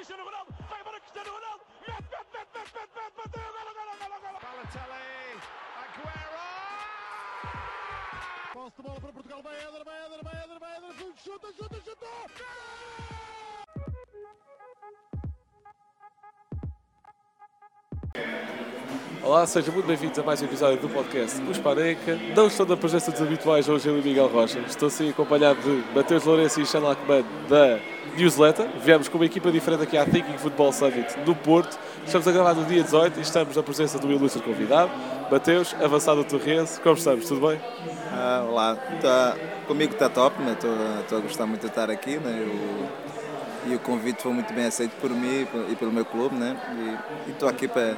Cristiano Ronaldo, vai embora Cristiano Ronaldo, mete, mete, mete, mete, mete, mete, bateu, golo, golo, golo, golo. Balotelli, Aguero! Posse de bola para Portugal, vai Éder, vai Éder, vai Éder, vai Éder, chuta, chuta, chuta! Olá, sejam muito bem-vindos a mais um episódio do podcast Os Paneca. Não estou na presença dos habituais hoje eu e Miguel Rocha. Estou sim acompanhado de Mateus Lourenço e Xan Lachman da Newsletter. Viemos com uma equipa diferente aqui à Thinking Football Summit no Porto. Estamos a gravar no dia 18 e estamos na presença do ilustre convidado, Mateus, avançado Torrense. Como estamos? Tudo bem? Ah, olá, tá, comigo está top, né? estou a gostar muito de estar aqui né? O, e o convite foi muito bem aceito por mim e pelo meu clube né? e estou aqui para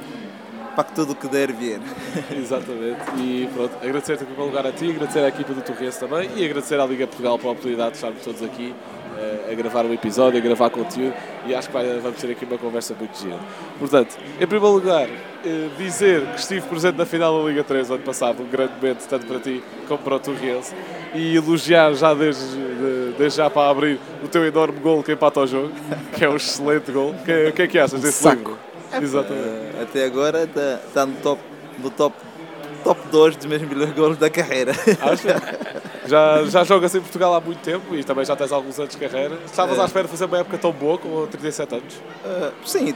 para que tudo o que der vier. Exatamente. E pronto, agradecer-te em primeiro lugar a ti, agradecer à equipa do Torrense também e agradecer à Liga Portugal pela oportunidade de estarmos todos aqui eh, a gravar um episódio, a gravar conteúdo e acho que vai, vamos ter aqui uma conversa muito gira. Portanto, em primeiro lugar, eh, dizer que estive presente na final da Liga 3 ano passado, um grande momento tanto para ti como para o Torrense e elogiar já desde, de- desde já para abrir o teu enorme gol que empata o jogo, que é um excelente gol. O que, que é que achas desse Saco. livro? Exatamente. Ah, até agora está tá no top, no top, top 2 dos meus melhores golos da carreira. Acha? Já, já jogas em Portugal há muito tempo e também já tens alguns anos de carreira. Estavas à espera de fazer uma época tão boa com 37 anos? Ah, sim,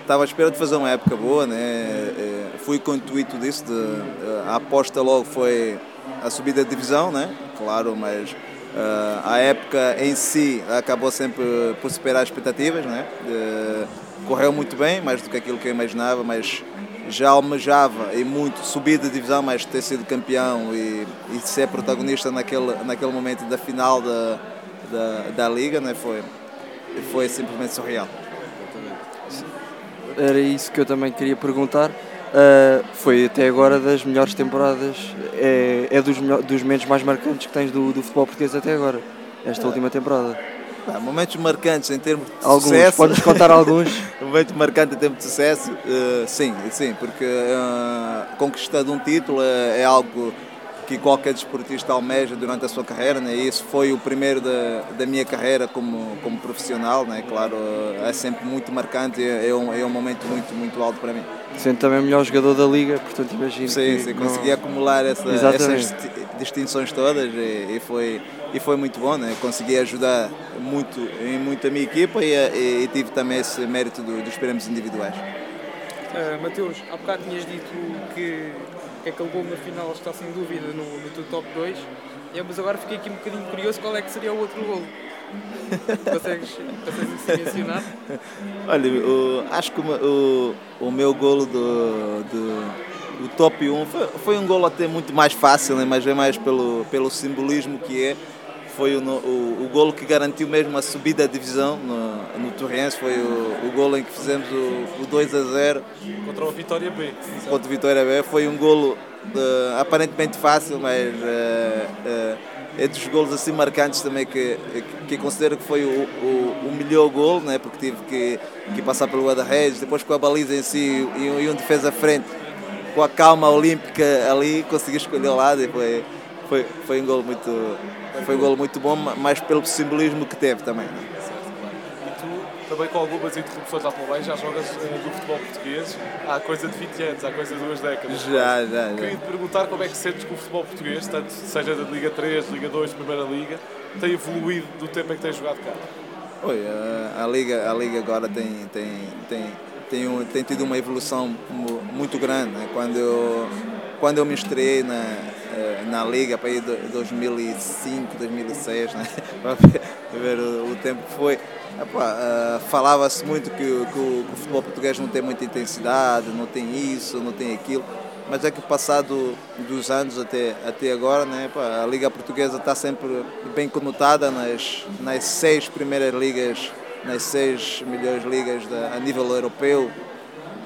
estava à espera de fazer uma época boa, né? Eh, fui com o intuito disso, de, eh, a aposta logo foi a subida de divisão, né? Claro, mas ah, a época em si acabou sempre por superar as expectativas, né? Correu muito bem, mais do que aquilo que eu imaginava, mas já almejava e muito subir de divisão, mas ter sido campeão e, e ser protagonista naquele, naquele momento da final da, da, da liga, né? Foi, foi simplesmente surreal. Era isso que eu também queria perguntar. Uh, foi até agora das melhores temporadas, é, é dos, dos momentos mais marcantes que tens do, do futebol português até agora, esta última temporada. Pá, momentos marcantes em termos de Alguns, sucesso. podes contar alguns? momento marcante em termos de sucesso, eh, sim, sim, porque eh, conquistando um título é, é algo que qualquer desportista almeja durante a sua carreira, né? e isso foi o primeiro da, da minha carreira como, como profissional, né? claro, é sempre muito marcante, é, é um, é um momento muito, muito alto para mim. Sendo também o melhor jogador da liga, portanto imagino Sim, que sim, não- consegui acumular essa, essas disti- distinções todas e, e foi, e foi muito bom, né? consegui ajudar muito, em muito a minha equipa e, e- e tive também esse mérito do- dos prémios individuais. Uh, Mateus, há bocado tinhas dito que, que aquele gol na final está sem dúvida no, no teu top 2, é, mas agora fiquei aqui um bocadinho curioso qual é que seria o outro gol. consegues, consegues mencionar? Olha, o- acho que o, o, o meu golo do, do, do top 1 foi, foi um golo até muito mais fácil, né? mas é mais pelo, pelo simbolismo que é. Foi o, o, o golo que garantiu mesmo a subida da divisão no, no Torrense, foi o, o golo em que fizemos o, o 2 a 0 Contra o Vitória B. contra o Vitória B. Foi um golo eh, aparentemente fácil, mas eh, eh, é dos golos assim marcantes também que, que considero que foi o, o, o melhor golo, né? porque tive que, que passar pelo guarda-redes, depois com a baliza em si e, um- e um defesa à frente, com a calma olímpica ali, consegui escolher o lado e foi, foi, foi um golo muito, foi um golo muito bom, mas pelo simbolismo que teve também. E tu, também com algumas interrupções lá pelo já jogas eh, no futebol português há coisa de 20 anos, há coisa de duas décadas. Já, já, já. Queria te perguntar como é que sentes que o futebol português, tanto seja da Liga 3, Liga 2, Primeira Liga, tem evoluído do tempo em que tens jogado cá. Oi, a, a liga, a liga agora tem tem tem tem, um- tem tido uma evolução mu- muito grande. né? Quando eu quando eu me estreiei na eh, na liga para de 2005, 2006, né? para ver, o, tempo que foi. Epá, ah, Falava-se muito que, o- que o, futebol português não tem muita intensidade, não tem isso, não tem aquilo. Mas é que passado dos anos até, até agora, né, a Liga Portuguesa está sempre bem conotada nas, nas seis primeiras ligas, nas seis melhores ligas da, a nível europeu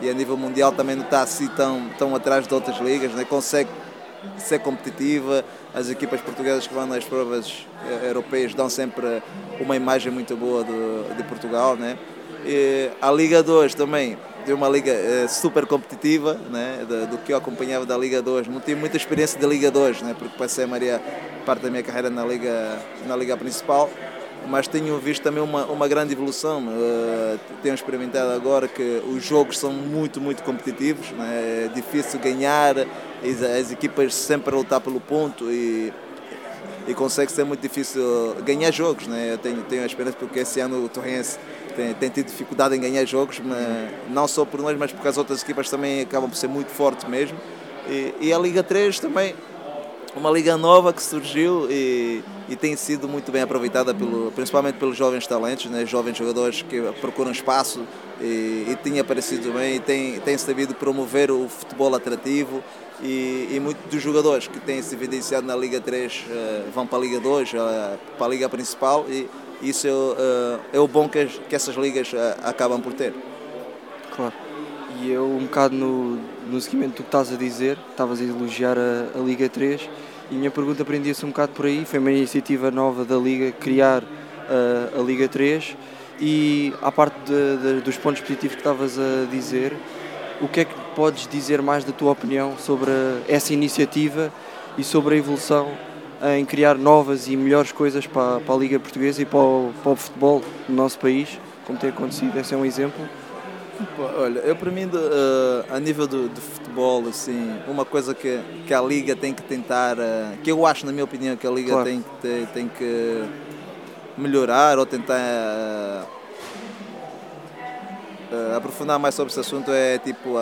e a nível mundial também não está assim tão, tão atrás de outras ligas, né, consegue ser competitiva. As equipas portuguesas que vão nas provas eh, europeias dão sempre uma imagem muito boa do, de Portugal. Né? E a Liga 2 também é uma liga eh, super competitiva, né? do, do que eu acompanhava da Liga 2. Não tive muita experiência da Liga 2, né? porque passei a maioria parte da minha carreira na Liga, na liga principal. Mas tenho visto também uma, uma grande evolução. Uh, tenho experimentado agora que os jogos são muito, muito competitivos, né? é difícil ganhar, as, as equipas sempre a lutar pelo ponto e, e consegue ser muito difícil ganhar jogos. Né? Eu tenho, tenho a experiência porque esse ano o Torrense tem, tem tido dificuldade em ganhar jogos, mas não só por nós, mas porque as outras equipas também acabam por ser muito fortes mesmo. E, e a Liga 3 também uma liga nova que surgiu e, e tem sido muito bem aproveitada pelo, principalmente pelos jovens talentos, né? jovens jogadores que procuram espaço e, e tem aparecido bem e tem, tem sabido promover o futebol atrativo e, e muitos dos jogadores que têm se evidenciado na Liga 3 uh, eh, vão para a Liga 2, uh, eh, para a Liga principal e isso é, uh, é o bom que, as, que essas ligas acabam por ter. Claro. E eu um bocado no, no seguimento do que estás a dizer, estavas a elogiar a, a Liga 3 e a minha pergunta prendia-se um bocado por aí. Foi uma iniciativa nova da Liga criar uh, a Liga 3 e, à parte de, de, dos pontos positivos que estavas a dizer, o que é que podes dizer mais da tua opinião sobre essa iniciativa e sobre a evolução em criar novas e melhores coisas para, para a Liga Portuguesa e para o, para o futebol no nosso país, como tem acontecido? Esse é um exemplo. Olha, eu para mim, uh, a nível do, do, futebol, assim, uma coisa que, que a Liga tem que tentar, uh, que eu acho, na minha opinião, que a Liga claro. tem, que ter, tem que melhorar ou tentar uh, aprofundar mais sobre esse assunto é tipo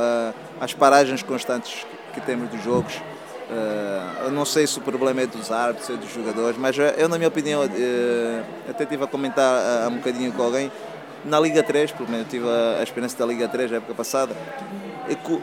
as paragens constantes que temos dos jogos. eu não sei se o problema é dos árbitros, é dos jogadores, mas eu, na minha opinião, até estive a comentar há um bocadinho com alguém na Liga 3, pelo menos eu tive a, experiência da Liga 3 na época passada, é que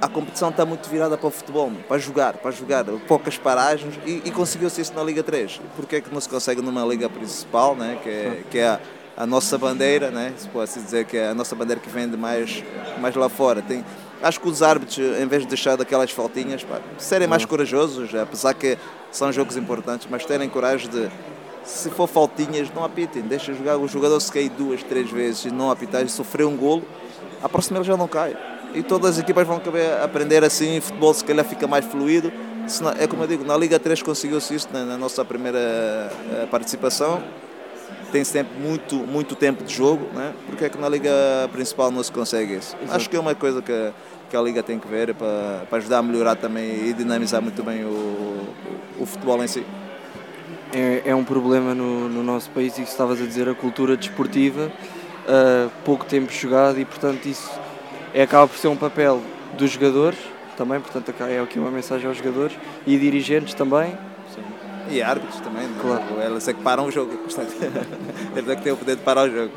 a competição está muito virada para o futebol, para jogar, para jogar, poucas paragens e, e conseguiu-se isso na Liga 3. Porquê é que não se consegue numa liga principal, né? que é, que é a, a nossa bandeira, né? se pode dizer que é a nossa bandeira que vende mais, mais lá fora. Tem, acho que os árbitros, em vez de deixar daquelas faltinhas, pá, serem mais corajosos, apesar que são jogos importantes, mas terem coragem de se for faltinhas, não apitem, deixa jogar. O jogador se cair duas, três vezes e não apitar e sofrer um golo, a próxima ele já não cai. E todas as equipas vão aprender assim, futebol se calhar fica mais fluido. É como eu digo, na Liga 3 conseguiu-se isso na, nossa primeira eh, participação. Tem sempre muito, muito tempo de jogo, né? porque é que na Liga principal não se consegue isso? Exato. Acho que é uma coisa que, que a Liga tem que ver para, para ajudar a melhorar também e dinamizar muito bem o, o futebol em si é, é um problema no, no, nosso país e estavas a dizer a cultura desportiva, uh, pouco tempo jogado e portanto isso é, acaba por ser um papel dos jogadores também, portanto é aqui uma mensagem aos jogadores e dirigentes também. Sim. E árbitros também, né? claro. eles é que param o jogo, portanto, eles é que têm o poder de parar o jogo.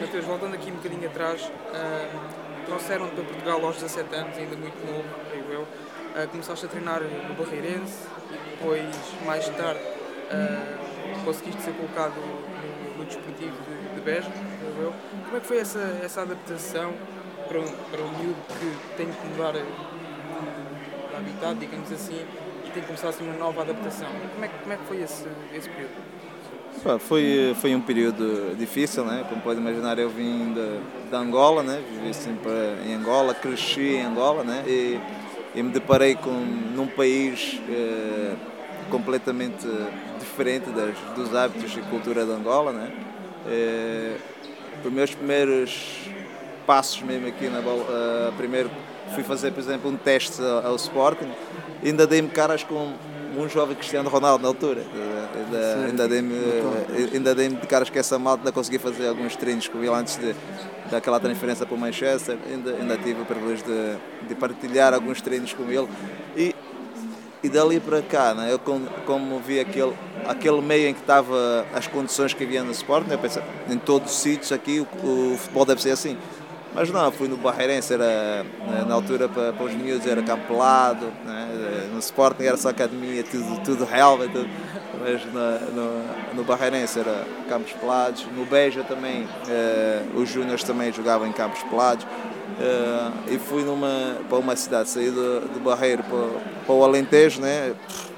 Mateus, voltando aqui um bocadinho atrás, uh, trouxeram para Portugal aos 17 anos, ainda muito novo, creio eu, uh, começaste a treinar no Barreirense e depois, mais tarde, uh, conseguiste ser colocado no, no desportivo de, de eu. Como é que foi essa, essa adaptação para um, para um miúdo que tem que mudar de, habitat, digamos assim, e tem que começar assim uma nova adaptação? Como é, como é que foi esse, esse período? Foi, foi um período difícil, né? como pode imaginar, eu vim de, Angola, né? vivi sempre em Angola, cresci em Angola né? e, e me deparei com, num país eh, completamente diferente das, dos hábitos e cultura de Angola. Né? É, os meus primeiros passos mesmo aqui na bola, uh, primeiro fui fazer, por exemplo, um teste ao, Sporting, ainda dei-me caras com um jovem Cristiano Ronaldo na altura. Ainda, ainda dei-me ainda dei de caras que essa malta ainda consegui fazer alguns treinos com ele antes de, daquela transferência para o Manchester. Ainda, ainda tive o privilégio de, de partilhar alguns treinos com ele. E e dali para cá, né, eu como, como vi aquele, aquele meio em que estava as condições que havia no Sport, né, eu pensei, em todos os sítios aqui o, o, futebol deve ser assim. Mas não, fui no Barreirense, era, né, na altura para, para os miúdos era campo né, no Sporting era só academia, tudo, tudo relva, tudo, mas no, no, no Barreirense era campos pelados, no Beja também, eh, os júniores também jogavam em campos pelados. Uh, e fui numa, para uma cidade, saí do, do Barreiro para, para o Alentejo, né?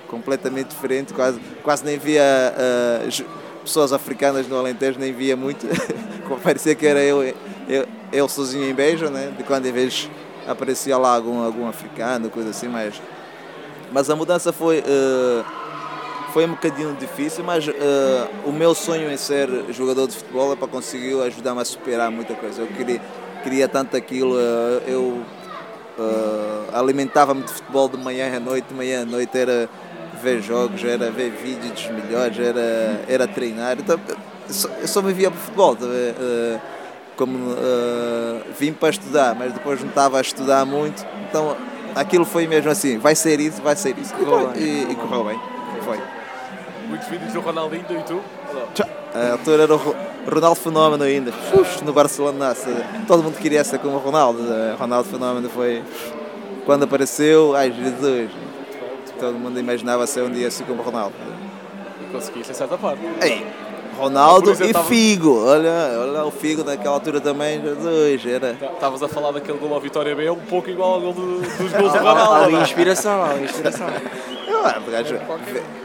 completamente diferente, quase, quase nem via uh, pessoas africanas no Alentejo, nem via muito, parecia que era eu, eu, eu sozinho em Beja, né? de quando em vez aparecia lá algum, algum africano, coisa assim, mas, mas a mudança foi, uh, foi um bocadinho difícil, mas eh, o meu sonho em ser jogador de futebol é para conseguir ajudar-me a superar muita coisa. Eu queria, queria tanto aquilo, eh, eu eh, alimentava-me de futebol de manhã à noite, de manhã à noite era ver jogos, era ver vídeos dos melhores, era, era treinar. Então, eu só, eu só vivia para futebol. Eh, como eh, vim para estudar, mas depois não estava a estudar muito, então aquilo foi mesmo assim, vai ser isso, vai ser isso. E, Correu bem. e, e correu bem. Foi. Muitos vídeos do Ronaldinho do YouTube. A altura era o Ro- Ronaldo Fenómeno ainda, Uf, no Barcelona. se- Todo mundo queria ser como o Ronaldo. eh, Ronaldo Fenómeno foi. Quando apareceu, ai Jesus, todo mundo imaginava ser um dia assim como o Ronaldo. E conseguiste em certa parte. Ei, Ronaldo e tava- Figo, olha, olha o Figo naquela altura também, Jesus, era. Estavas a falar daquele gol ao Vitória B, um pouco igual ao gol do- dos gols do ali Ronaldo. é? inspiração, ali inspiração. Ah,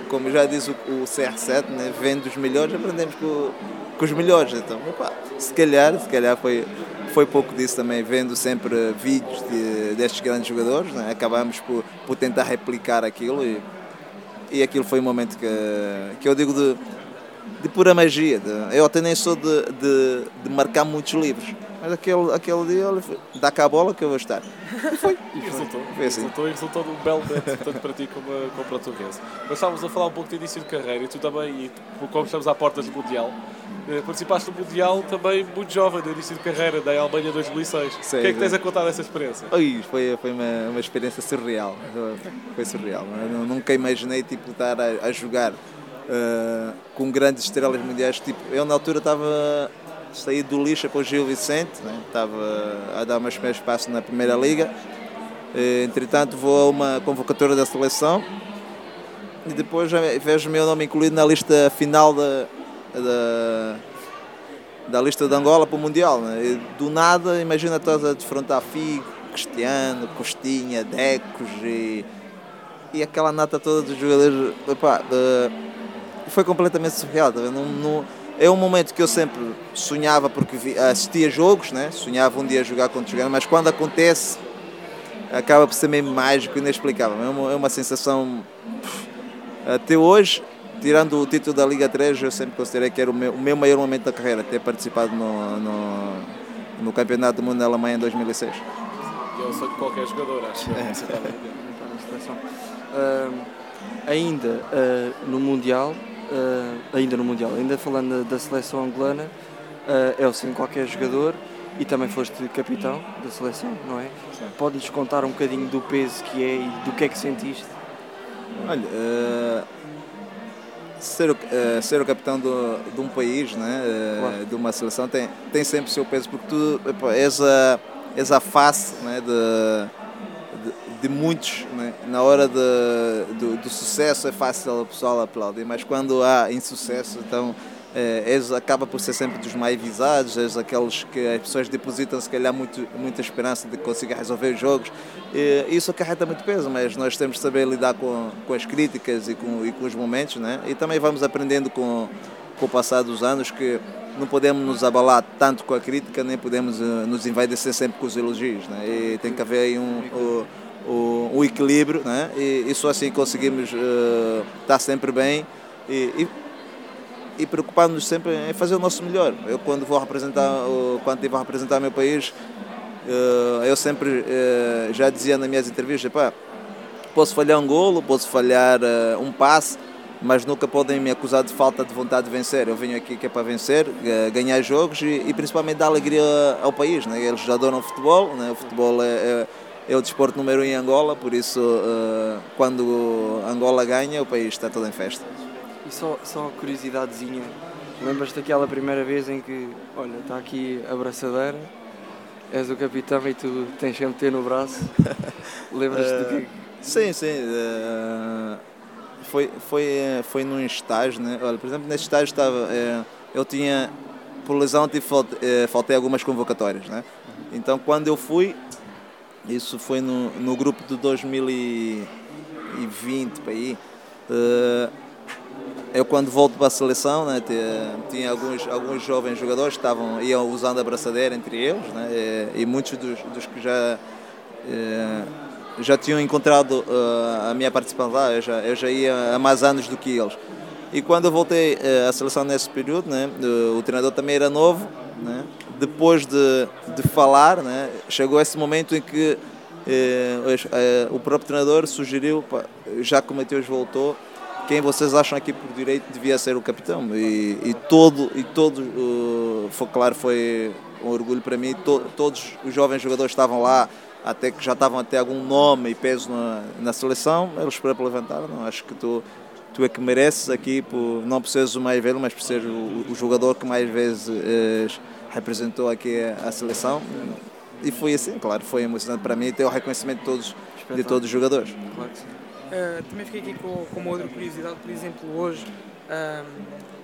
como já diz o, o CR7, né, vendo os melhores, aprendemos com, com os melhores. Então, epá, se calhar, se calhar foi, foi pouco disso também, vendo sempre vídeos de, destes grandes jogadores, né, acabamos por, por tentar replicar aquilo e, e aquilo foi um momento que, que eu digo de, de pura magia. de- eu até nem sou de, de, de marcar muitos livros, mas aquele, aquele dia, olha, foi, dá cá a bola que eu vou estar. E resultou. Foi assim. Resultou e resultou num belo momento, tanto para ti como, como para o Torrense. Mas estávamos a falar um pouco de início de carreira e tu também, e como estamos à portas do Mundial, eh, participaste do Mundial também muito jovem, no início de carreira, da Alemanha 2006. Sim, o que é que tens a contar dessa experiência? Oi, foi, foi uma, uma experiência surreal. Foi surreal. Eu nu- nunca imaginei tipo, estar a, a jogar eh, com grandes estrelas mundiais. Tipo, eu na altura estava saí do lixa para o Gil Vicente, né? estava a dar meus primeiros passos na primeira liga. Eh, entretanto vou a uma convocatória da seleção e depois vejo o meu nome incluído na lista final da, da, da lista de Angola para o Mundial. Né? E do nada, imagina estás a defrontar Figo, Cristiano, Costinha, Decos e, e aquela nata toda dos jogadores. Epá, foi completamente surreal. tá vendo? Não- não- é um momento que eu sempre sonhava porque vi- assistia jogos, né? sonhava um dia jogar contra jogar, mas quando acontece acaba por ser mesmo mágico e inexplicável. É uma, é uma sensação. Até hoje, tirando o título da Liga 3, eu sempre considerei que era o meu, o meu maior momento da carreira, ter participado no, no, no Campeonato do Mundo da Alemanha em 2006. E é o sonho de qualquer jogador, acho. É. que é. Ahm, ainda ah, no Mundial, ainda no Mundial, ainda falando da, seleção angolana, o sonho de qualquer jogador e também foste capitão da seleção, não é? Pode-nos contar um bocadinho do peso que é e do que é que sentiste? Olha, eh, ser, o, eh, ser o capitão do, de um país, né, eh, Claro. de uma seleção, tem, tem sempre o seu peso, porque tu és, a, és a face né, de, de, de muitos. Na hora de, do, do sucesso é fácil o pessoal aplaudir, mas quando há insucesso, então eh, és, acaba por ser sempre dos mais visados, és aqueles que as pessoas depositam se calhar muito, muita esperança de conseguir resolver os jogos. E isso acarreta muito peso, mas nós temos de saber lidar com, com as críticas e com, e com os momentos, né? e também vamos aprendendo com, com o passar dos anos que não podemos nos abalar tanto com a crítica, nem podemos eh, nos envaidecer sempre com os elogios. Né? E tem que haver aí um, o- o- equilíbrio, né? e, e só assim conseguimos eh, estar sempre bem e, e e preocupar-nos sempre em fazer o nosso melhor. Eu quando vou representar, quando estive a representar meu país, eh, eu sempre eh, já dizia nas minhas entrevistas, pá, posso falhar um golo, posso falhar um passe, mas nunca podem me acusar de falta de vontade de vencer. Eu venho aqui que é para vencer, ganhar jogos e, e principalmente dar alegria ao país. Né? Eles adoram futebol, né? o futebol é, é, é o desporto número um em Angola, por isso eh, quando Angola ganha, o país está todo em festa. E só, só curiosidadezinha, lembras-te daquela primeira vez em que, olha, está aqui a braçadeira, és o capitão e tu tens sempre ter no braço? Lembras-te do que Sim, sim. eh, foi, foi, eh, foi num estágio, né? Olha, por exemplo, nesse estágio estava. eh, eu tinha. Por lesão, tive, falte- eh, faltei algumas convocatórias, né? Então, quando eu fui, isso foi no, no grupo de 2020 para aí. eh, eu quando volto para a seleção, né, tinha, tinha alguns, alguns jovens jogadores que estavam, iam usando a braçadeira entre eles, né, e, e muitos dos, dos que já eh, já tinham encontrado uh, a minha participação lá, eu já, eu já ia há mais anos do que eles. E quando eu voltei à seleção nesse período, né, o treinador também era novo, né, depois de, de falar, né, chegou esse momento em que eh, o próprio treinador sugeriu, já que o Mateus voltou, quem vocês acham aqui por direito devia ser o capitão? E, e todo e todo uh, foi claro foi um orgulho para mim to, todos os jovens jogadores estavam lá até que já estavam até algum nome e peso na, na seleção eles para levantar não acho que tu tu é que mereces aqui por não por seres o mais velho mas por ser o, o jogador que mais vezes eh, representou aqui a, seleção e foi assim claro foi emocionante para mim ter o reconhecimento de todos de todos os jogadores claro que sim. Uh, também fiquei aqui com, com uma outra curiosidade, por exemplo, hoje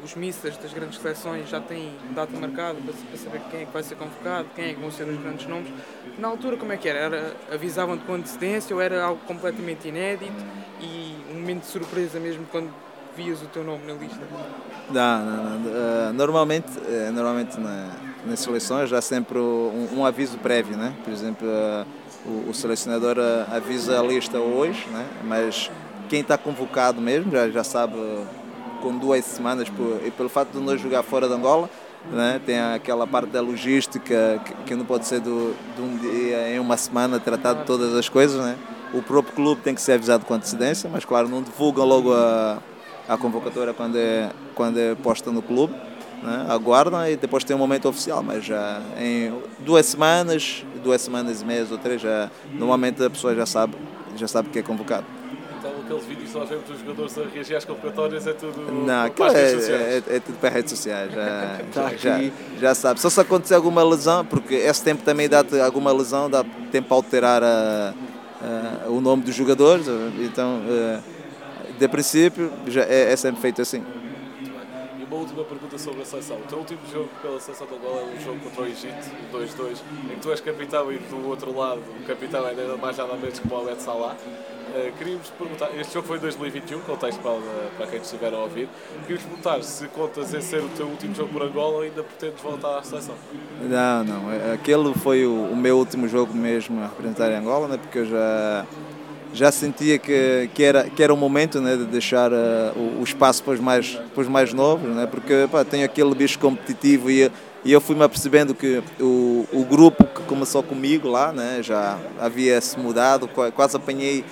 os missas das grandes seleções já têm data marcada para, para, saber quem é que vai ser convocado, quem é que vão ser os grandes nomes. Na altura, como é que era? era avisavam-te com antecedência ou era algo completamente inédito e um momento de surpresa mesmo quando vias o teu nome na lista? Não, não, não. Normalmente, uh, normalmente na, nas seleções há sempre um, um, aviso prévio, né? Por exemplo, uh, o, o, selecionador avisa a lista hoje, né? Mas quem está convocado mesmo já, já sabe com duas semanas por, e pelo fato de nós jogar fora de Angola, né? tem aquela parte da logística que, que não pode ser do, de um dia em uma semana tratar de todas as coisas. Né? O próprio clube tem que ser avisado com antecedência, mas claro, não divulgam logo a, a convocatória quando é, quando é posta no clube. Né? Aguardam e depois tem um momento oficial, mas já em duas semanas, duas semanas e meias ou três, já, normalmente a pessoa já sabe, já sabe que é convocado. Então aqueles vídeos que nós vemos dos jogadores a reagir às convocatórias é tudo Não, para as redes sociais? É, é, é, tudo para as redes sociais, já, tá já, já, já, sabe. Só se acontecer alguma lesão, porque esse tempo também dá-te alguma lesão, dá tempo para alterar a, a, o nome dos jogadores, então eh, de princípio já é, é sempre feito assim uma última pergunta sobre a seleção. O teu último jogo pela seleção de Angola é um jogo contra o Egito, 2-2, em que tu és capitão e do outro lado o capitão é nada mais nada menos que o Mohamed Salah. Uh, queríamos perguntar, este jogo foi em 2021, contexto para, para quem estiver a ouvir. Queríamos perguntar se contas em ser o teu último jogo por Angola ou ainda pretendes voltar à seleção? Não, não. Aquele foi o, o meu último jogo mesmo a representar Angola, né, porque eu já já sentia que, que, era, que era o momento né, de deixar uh, o, o, espaço para os mais, para os mais novos, né, porque pá, tenho aquele bicho competitivo e, e eu fui-me apercebendo que o, o grupo que começou comigo lá né, já havia se mudado, quase apanhei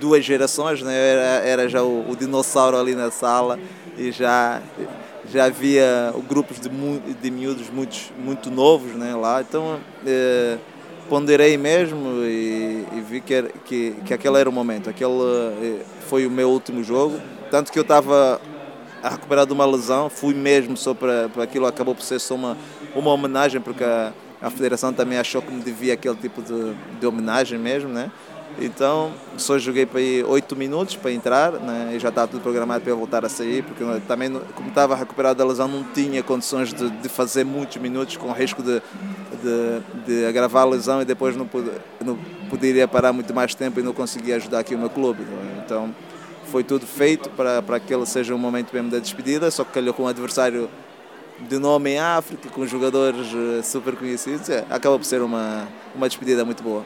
duas gerações, né, era, era já o, o dinossauro ali na sala e já já havia grupos de, de miúdos muito, muito novos né, lá, então eh, ponderei mesmo e, e vi que, era, que, que aquele era o momento. Aquele eh, foi o meu último jogo. Tanto que eu estava a recuperar de uma lesão, fui mesmo só para, para aquilo, acabou por ser só uma, uma homenagem, porque a, a federação também achou que me devia aquele tipo de, de homenagem mesmo, né? Então, só joguei para ir 8 minutos para entrar, né? e já estava tudo programado para eu voltar a sair, porque também, como estava recuperado da lesão, não tinha condições de, de fazer muitos minutos com risco de, de, de agravar a lesão e depois não, não poderia parar muito mais tempo e não conseguia ajudar aqui o meu clube. Então, foi tudo feito para, para que ele seja um momento mesmo da despedida, só que calhou com um adversário de nome em África, com jogadores eh, super conhecidos, é, acaba por ser uma, uma despedida muito boa.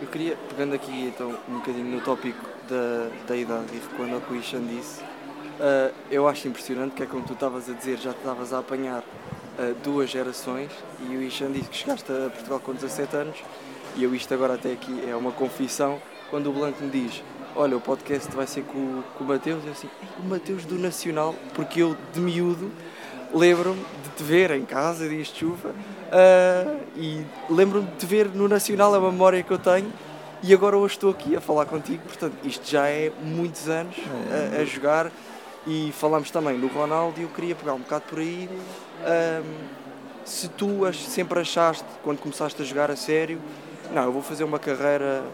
Eu queria, pegando aqui então um bocadinho no tópico da, da idade quando o Ishan disse, uh, eu acho impressionante que é como tu estavas a dizer, já estavas a apanhar uh, duas gerações e o Ishan disse que chegaste a Portugal com 17 anos. E eu isto agora até aqui é uma confissão, quando o Blanco me diz olha, o podcast vai ser com, com o Mateus, eu assim, o Mateus do Nacional, porque eu de miúdo lembro-me de te ver em casa, dias de chuva, uh, e lembro-me de te ver no Nacional, é uma memória que eu tenho, e agora hoje estou aqui a falar contigo, portanto, isto já é muitos anos a, a jogar, e falamos também no Ronaldo, e eu queria pegar um bocado por aí, uh, se tu sempre achaste, quando começaste a jogar a sério, não, eu vou fazer uma carreira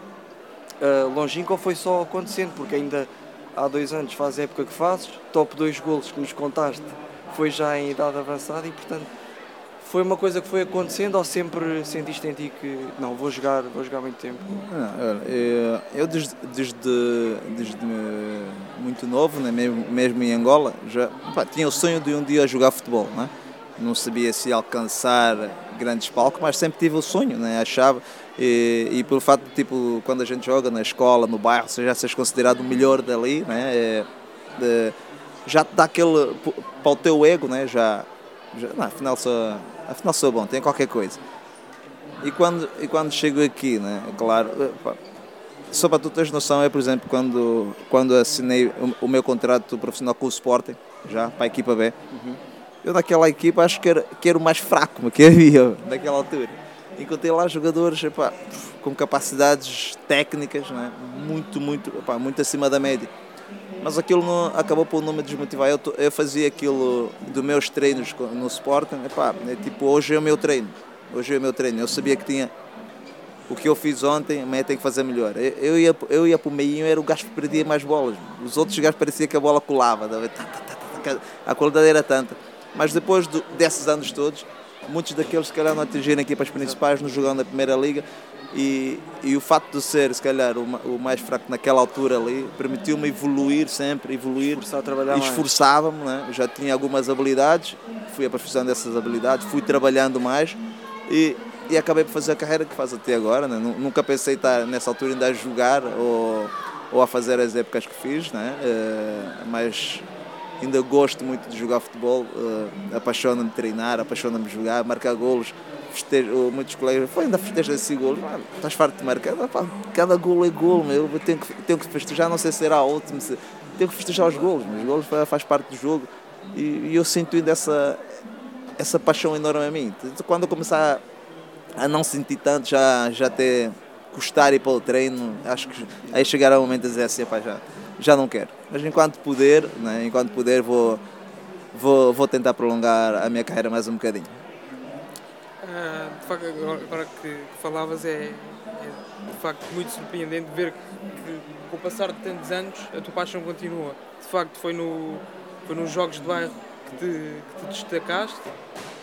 uh, longínqua, ou foi só acontecendo, porque ainda há dois anos faz a época que fazes, top dois golos que nos contaste foi já em idade avançada e, portanto, foi uma coisa que foi acontecendo ou sempre sentiste em ti que não, vou jogar, vou jogar muito tempo? Não, eu desde, desde, desde muito novo, né, mesmo, mesmo em Angola, já pá, tinha o sonho de um dia jogar futebol. Né? Não sabia se alcançar grandes palcos, mas sempre tive o sonho, né? achava, e, e pelo fato de, tipo, quando a gente joga na escola, no bairro, você já seres considerado o melhor dali, né? É, de- já te dá aquele, para o teu ego, né? já, já não, afinal, sou, afinal sou bom, tem qualquer coisa. E quando, e quando chego aqui, né? claro, eh, só para tu teres noção, é por exemplo, quando, quando assinei o, o meu contrato profissional com o Sporting, já para a equipa B, eu naquela equipa acho que era, que era o mais fraco que havia naquela altura. Encontrei lá jogadores epá, com capacidades técnicas né? muito, muito, epá, muito acima da média. Mas aquilo não, acabou por não me desmotivar. Eu, eu fazia aquilo dos meus treinos no Sporting. Epá, é tipo, hoje é o meu treino. Hoje é o meu treino. Eu sabia que tinha o que eu fiz ontem, amanhã tenho que fazer melhor. Eu, eu ia, eu ia para o meio era o gajo que perdia mais bolas. Os outros gajos parecia que a bola colava. tá, tá, tá, tá, tá, A qualidade era tanta. Mas depois do- desses anos todos, muitos daqueles se calhar não atingiram equipas principais, não jogando na Primeira Liga. E, e o facto de ser, se calhar, o, o mais fraco naquela altura ali, permitiu-me evoluir sempre, evoluir. Esforçava-me, né? já tinha algumas habilidades, fui aperfeiçoando essas habilidades, fui trabalhando mais e, e acabei por fazer a carreira que faço até agora. Né? Nu- Nunca pensei estar nessa altura ainda a jogar ou, ou a fazer as épocas que fiz, né? Eh, mas ainda gosto muito de jogar futebol, eh, apaixona-me treinar, apaixona-me jogar, marcar golos. Festejo, muitos colegas, "Pô, ainda festejas esse gol, Mano, estás farto de marcar, "Ah, pá, cada golo é golo, meu. eu tenho que, tenho que festejar, não sei se será o se, tenho que festejar os golos, mas os golos fa- faz parte do jogo e, e eu sinto ainda essa, essa paixão enorme a mim. Quando eu começar a não sentir tanto, já, já até custar ir para o treino, acho que aí chegará o momento de dizer assim, "Epá, já, já não quero. Mas enquanto puder, né, enquanto puder, vou, vou, vou tentar prolongar a minha carreira mais um bocadinho. Ah, de facto, agora, que, falavas, é, é de facto muito surpreendente ver que, com o passar de tantos anos a tua paixão continua. De facto, foi, no, foi nos Jogos de Bairro que te, que te destacaste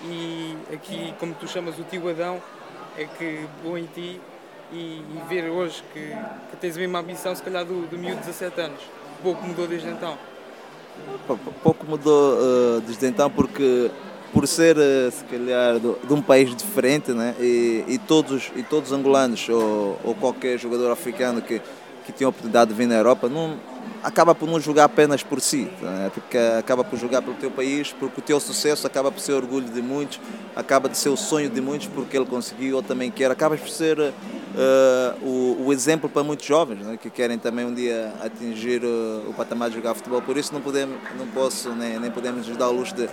e aqui, como tu chamas o tio Adão, é que bom em ti e, e ver hoje que, que tens a mesma ambição, se calhar, do, do miúdo de 17 anos. Pouco mudou desde então. Pou- pou- Pouco mudou eh, desde então porque por ser eh, se calhar de um país diferente né? e, e todos e todos os angolanos ou, ou qualquer jogador africano que que tem a oportunidade de vir na Europa não acaba por não jogar apenas por si né? porque acaba por jogar pelo teu país porque o teu sucesso acaba por ser orgulho de muitos acaba de ser o sonho de muitos porque ele conseguiu ou também quer acabas por ser eh, o, o exemplo para muitos jovens né, que querem também um dia atingir eh, o patamar de jogar futebol. Por isso não podemos, não posso nem, nem podemos nos dar o luxo de,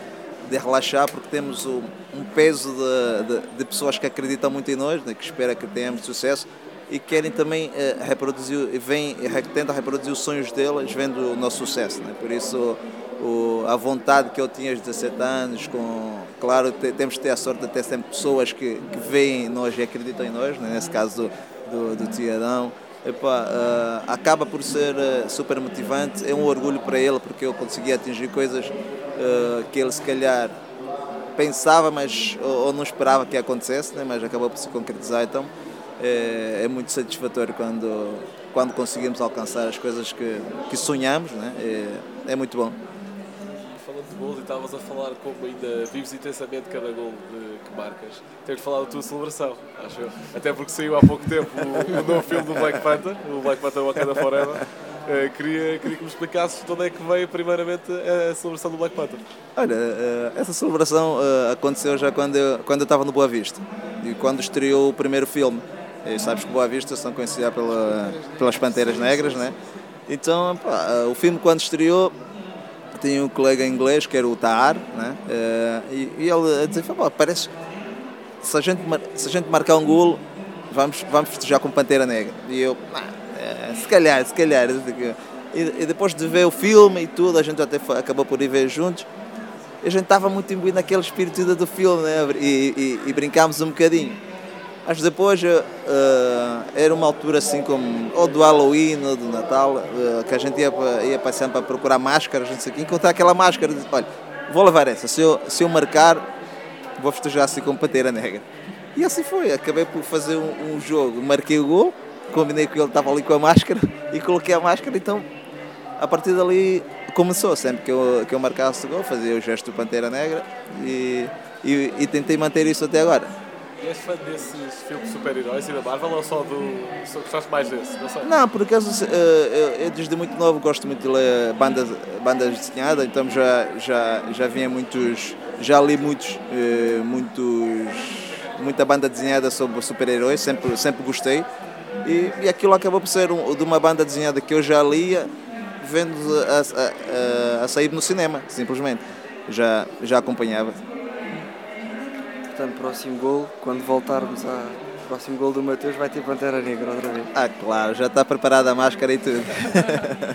de relaxar porque temos o- um peso de, de, de pessoas que acreditam muito em nós, né, que espera que tenhamos sucesso e querem também eh, reproduzir, re- tentam reproduzir os sonhos deles vendo o nosso sucesso. Né? Por isso o, a vontade que eu tinha aos 17 anos, com, claro, te- temos que ter a sorte de ter sempre pessoas que, que veem em nós e acreditam em nós, né? nesse caso do, do, do. Epá, ah, acaba por ser ah, super motivante, é um orgulho para ele porque eu consegui atingir coisas ah, que ele se calhar pensava, mas ou, ou não esperava que acontecesse, né? mas acabou por se concretizar. Então é, é muito satisfatório quando, quando conseguimos alcançar as coisas que, que sonhamos, né? é, é muito bom. De gols e estavas a falar como ainda vives intensamente cada gol de- que marcas. Tenho que falar da tua celebração, acho eu. Até porque saiu há pouco tempo o, o novo filme do Black Panther, o Black Panther Wakanda Forever. Eh, queria, queria que me explicasses de onde é que veio primeiramente a celebração do Black Panther. Olha, eh, essa celebração eh, aconteceu já quando eu, quando eu estava no Boa Vista e quando estreou o primeiro filme. E sabes que Boa Vista são conhecidas pela, pelas Panteras Negras, né? Então, pá, o filme quando estreou, tinha um colega inglês que era o Tahar, né? Eh, e, e ele a dizer, parece se a gente, se a gente marcar um golo, vamos, vamos festejar com Pantera Negra. E eu, "Ah, é, se calhar, se calhar. E, e depois de ver o filme e tudo, a gente até foi- acabou por ir ver juntos. A gente estava muito imbuído naquele espírito do filme, né? E, e, e brincámos um bocadinho. Mas depois eh, era uma altura assim como ou do Halloween ou do Natal, eh, que a gente ia para, ia para sempre a procurar máscaras, não sei o quê, encontrar aquela máscara e olha, vou levar essa, se eu, se eu marcar, vou festejar assim com Pantera Negra. E assim foi, acabei por fazer um, um jogo, marquei o gol, combinei com ele, estava ali com a máscara e coloquei a máscara, então a partir dali começou, sempre que eu, que eu marcasse o gol, fazia o gesto do Pantera Negra e, e, e tentei manter isso até agora. E és fã desses filmes de super-heróis e da Marvel ou só do. Só gostaste mais desse? Não sei. Não, por acaso eh, eu, desde muito novo gosto muito de ler bandas, bandas desenhadas, então já, já, já vinha muitos. Já li muitos, eh, muitos. muita banda desenhada sobre super-heróis, sempre, sempre gostei. E, e aquilo acabou por ser um, de uma banda desenhada que eu já lia, vendo a, a, a, a sair no cinema, simplesmente. Já, já acompanhava. Portanto, próximo gol, quando voltarmos ao próximo gol do Mateus, vai ter Pantera Negra outra vez. Ah, claro, já está preparada a máscara e tudo.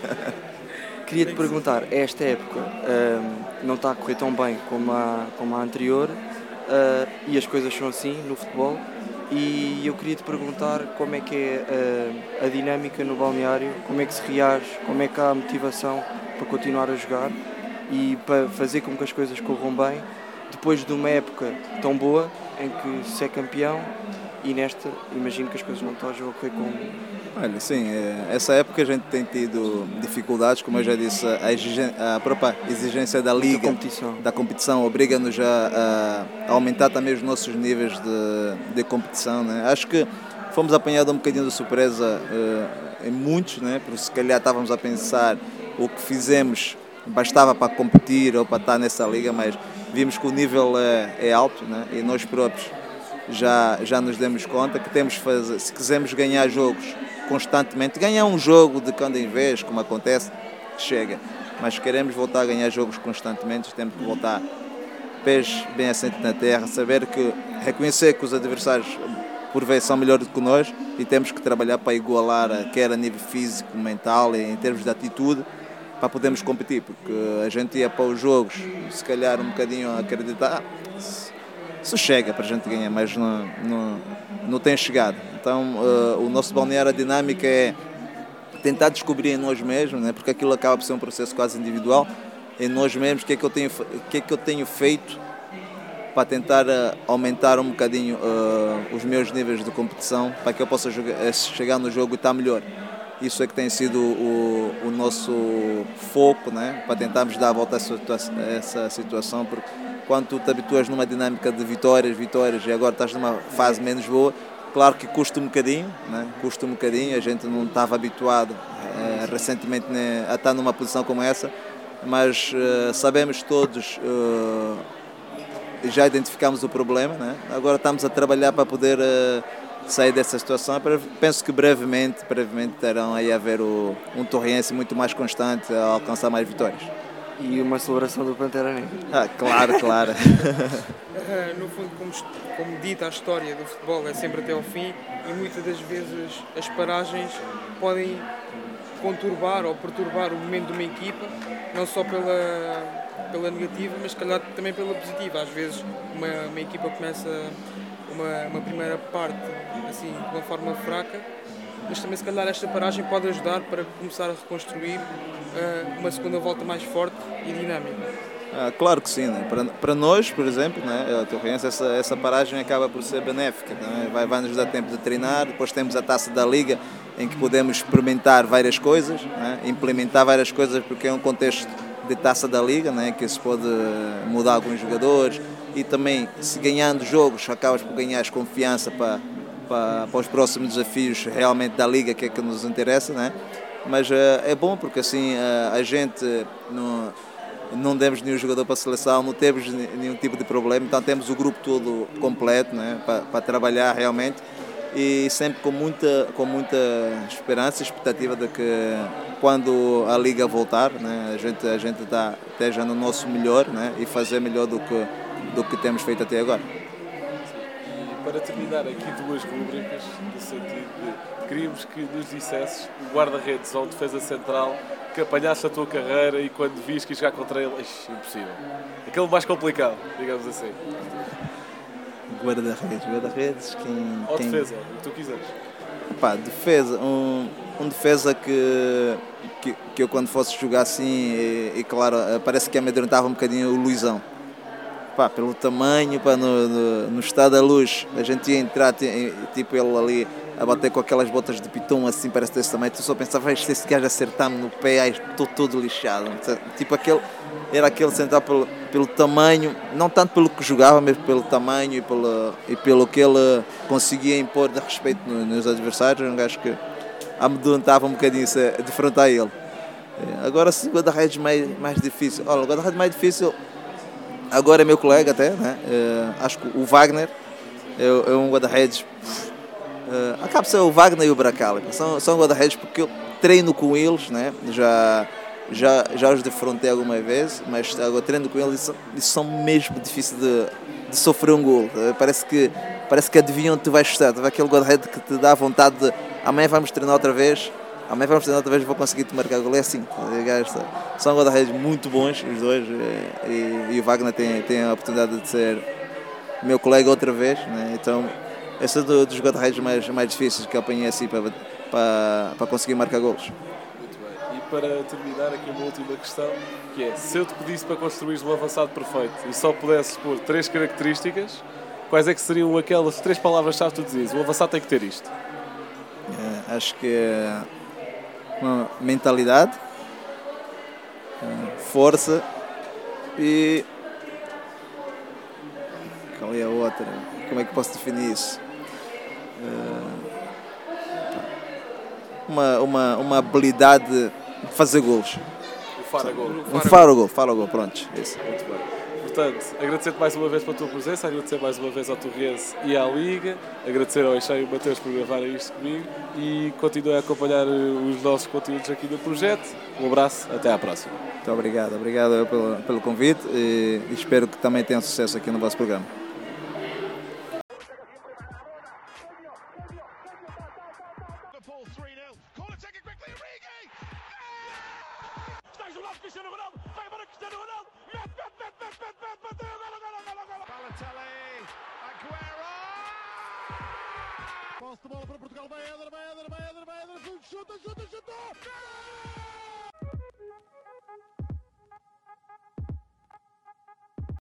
Queria te perguntar, esta época hum, não está a correr tão bem como a, como a anterior ah, e as coisas são assim no futebol e eu queria te perguntar como é que é ah, a dinâmica no balneário, como é que se reage, como é que há motivação para continuar a jogar e para fazer com que as coisas corram bem depois de uma época tão boa em que se é campeão e nesta imagino que as coisas não estão a correr como Olha, sim, eh, essa época a gente tem tido dificuldades, como eu já disse, a, exigen- a própria exigência da liga, competição. da competição obriga-nos a, a aumentar também os nossos níveis de, de competição. Né? Acho que fomos apanhados um bocadinho de surpresa eh, em muitos, né? porque se calhar estávamos a pensar o que fizemos bastava para competir ou para estar nessa liga, mas vimos que o nível é, é alto né? e nós próprios já, já nos demos conta que temos que fazer, se quisermos ganhar jogos constantemente, ganhar um jogo de quando em vez, como acontece, chega. Mas queremos voltar a ganhar jogos constantemente, temos que voltar pés bem assentes na terra, saber que, reconhecer que os adversários por vezes são melhores do que nós e temos que trabalhar para igualar, eh, quer a nível físico, mental em termos de atitude, para podermos competir, porque a gente ia para os jogos, se calhar um bocadinho a acreditar, "Ah, isso chega para a gente ganhar, mas não, não, não tem chegado. Então, eh, o nosso balneário a dinâmica é tentar descobrir em nós mesmos, né? porque aquilo acaba por ser um processo quase individual, em nós mesmos, o que é que eu tenho, que é que eu tenho feito para tentar eh, aumentar um bocadinho eh, os meus níveis de competição, para que eu possa jogar- chegar no jogo e estar melhor. Isso é que tem sido o, o nosso foco, né? para tentarmos dar a volta a essa situa- a essa situação, porque quando tu te habituas numa dinâmica de vitórias, vitórias, e agora estás numa fase menos boa, claro que custa um bocadinho, né? custa um bocadinho, a gente não estava habituado eh, recentemente né, a estar numa posição como essa, mas eh, sabemos todos, eh, já identificamos o problema, né? agora estamos a trabalhar para poder eh, sair dessa situação. Pre- Penso que brevemente, brevemente terão aí a ver o, um torrense muito mais constante a alcançar mais vitórias. e uma celebração do Pantera Negra. Ah, claro, claro. Ah, no fundo, como, como dita a história do futebol, é sempre até ao fim e muitas das vezes as paragens podem conturbar ou perturbar o momento de uma equipa, não só pela, pela negativa, mas se calhar também pela positiva. Às vezes uma, uma equipa começa uma, uma primeira parte assim, de uma forma fraca, mas também se calhar esta paragem pode ajudar para começar a reconstruir ah, uma segunda volta mais forte e dinâmica. Ah, claro que sim, né? para, para nós, por exemplo, né? a Torrense, essa, essa paragem acaba por ser benéfica, né? vai, vai nos dar tempo de treinar, depois temos a taça da Liga, em que podemos experimentar várias coisas, né? implementar várias coisas, porque é um contexto de taça da Liga, né? que se pode mudar alguns jogadores, e também, se ganhando jogos, acabas por ganhar confiança para, para, para os próximos desafios realmente da Liga, que é que nos interessa, né? mas eh, é bom porque assim eh, a gente não não demos nenhum jogador para a seleção, não temos ne- nenhum tipo de problema, então temos o grupo todo completo né, para, para trabalhar realmente e sempre com muita, com muita esperança e expectativa de que quando a liga voltar, né, a gente, a gente tá, esteja no nosso melhor né, e fazer melhor do que, do que temos feito até agora. E para terminar aqui duas rubricas, no sentido de queríamos que nos dissesses o guarda-redes ou defesa central que apanhaste a tua carreira e quando viste que jogar contra ele, ixi, impossível. Aquele mais complicado, digamos assim. Guarda-redes, guarda-redes, quem, Ou quem- defesa, o que tu quiseres. Pá, defesa, um, um defesa que, que, que eu quando fosse jogar assim, e, e claro, eh, parece que amedrontava um bocadinho o Luizão. pá, pelo tamanho, pá, no, no, no estado da luz, a gente ia entrar, ti- tipo ele ali a bater com aquelas botas de piton assim, parece desse tamanho, tu só pensava, "Vai, se esse gajo acertar-me no pé, ai, estou todo lixado. Tipo aquele, era aquele sentar pelo, pelo tamanho, não tanto pelo que jogava, mas pelo tamanho e pelo, e pelo que ele conseguia impor de respeito no- nos adversários, um gajo que amedrontava um bocadinho se defrontar ele. Eh, Agora, o guarda-redes mais, mais difícil, olha, o guarda-redes mais difícil agora é meu colega até, né? Eh, acho que o Wagner é, é um guarda-redes. Eh, acaba de ser o Wagner e o Bracala. São, são guarda-redes porque eu treino com eles, né? Já, já, já os defrontei alguma vez, mas agora treino com eles e são, e são mesmo difíceis de, de sofrer um gol. Eh, Parece que, parece que adivinham onde tu vais estar. Tu vê aquele guarda-redes que te dá vontade de amanhã vamos treinar outra vez. Amanhã vamos treinar outra vez vou conseguir te marcar gol. É assim. eh, gajos, São guarda-redes muito bons, os dois. eh, E, e o Wagner tem, tem a oportunidade de ser meu colega outra vez. Né? Então, esse é do- dos guarda-redes mais, mais difíceis que eu apanhei assim para, para, para conseguir marcar golos. Muito bem. E para terminar, aqui uma última questão, que é, se eu te pedisse para construir um avançado perfeito e só pudesses pôr três características, quais é que seriam aquelas três palavras-chave que tu dizias? O avançado tem que ter isto. Eh, acho que é uma mentalidade, eh, força e. Qual é a outra? Como é que posso definir isso? Eh, Uma, uma, uma habilidade de fazer golos. O Fara Gol. Um faro gol, faro gol, pronto. Isso. Muito bem. Portanto, agradecer-te mais uma vez pela tua presença, agradecer mais uma vez ao Torrense e à Liga, agradecer ao Eixão e ao Mateus por gravarem isto comigo e continuem a acompanhar eh, os nossos conteúdos aqui no projeto. Um abraço, até à próxima. Muito obrigado, obrigado pelo, pelo convite e espero que também tenham sucesso aqui no vosso programa.